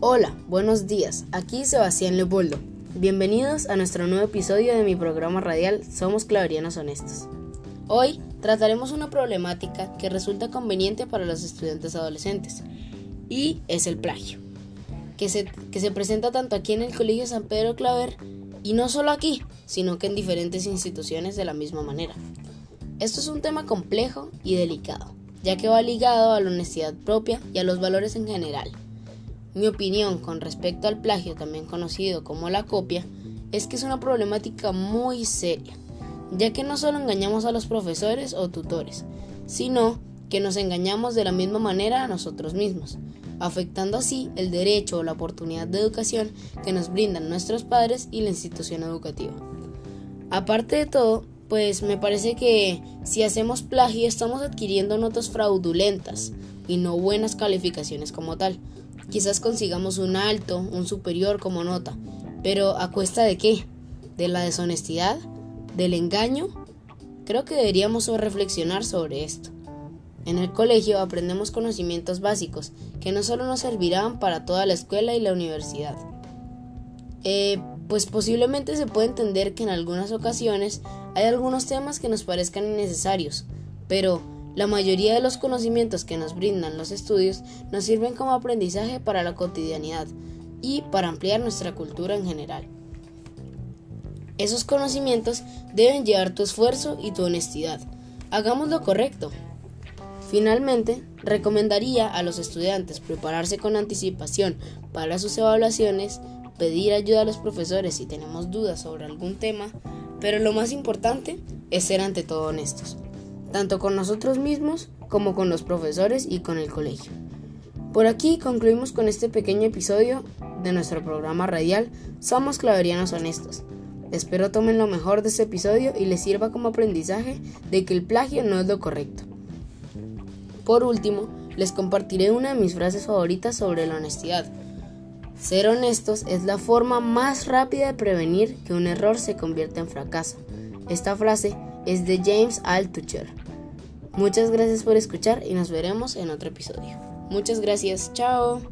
Hola, buenos días. Aquí Sebastián Leopoldo. Bienvenidos a nuestro nuevo episodio de mi programa radial Somos Claverianos Honestos. Hoy trataremos una problemática que resulta conveniente para los estudiantes adolescentes y es el plagio, que se, que se presenta tanto aquí en el Colegio San Pedro Claver y no solo aquí, sino que en diferentes instituciones de la misma manera. Esto es un tema complejo y delicado, ya que va ligado a la honestidad propia y a los valores en general. Mi opinión con respecto al plagio, también conocido como la copia, es que es una problemática muy seria, ya que no solo engañamos a los profesores o tutores, sino que nos engañamos de la misma manera a nosotros mismos, afectando así el derecho o la oportunidad de educación que nos brindan nuestros padres y la institución educativa. Aparte de todo, pues me parece que si hacemos plagio estamos adquiriendo notas fraudulentas y no buenas calificaciones como tal, Quizás consigamos un alto, un superior como nota, pero ¿a cuesta de qué? ¿De la deshonestidad? ¿Del engaño? Creo que deberíamos reflexionar sobre esto. En el colegio aprendemos conocimientos básicos que no solo nos servirán para toda la escuela y la universidad. Eh, pues posiblemente se puede entender que en algunas ocasiones hay algunos temas que nos parezcan innecesarios, pero la mayoría de los conocimientos que nos brindan los estudios nos sirven como aprendizaje para la cotidianidad y para ampliar nuestra cultura en general. Esos conocimientos deben llevar tu esfuerzo y tu honestidad. Hagamos lo correcto. Finalmente, recomendaría a los estudiantes prepararse con anticipación para sus evaluaciones, pedir ayuda a los profesores si tenemos dudas sobre algún tema, pero lo más importante es ser ante todo honestos tanto con nosotros mismos como con los profesores y con el colegio. Por aquí concluimos con este pequeño episodio de nuestro programa radial Somos Claverianos Honestos. Espero tomen lo mejor de este episodio y les sirva como aprendizaje de que el plagio no es lo correcto. Por último, les compartiré una de mis frases favoritas sobre la honestidad. Ser honestos es la forma más rápida de prevenir que un error se convierta en fracaso. Esta frase es de James Altucher. Muchas gracias por escuchar y nos veremos en otro episodio. Muchas gracias, chao.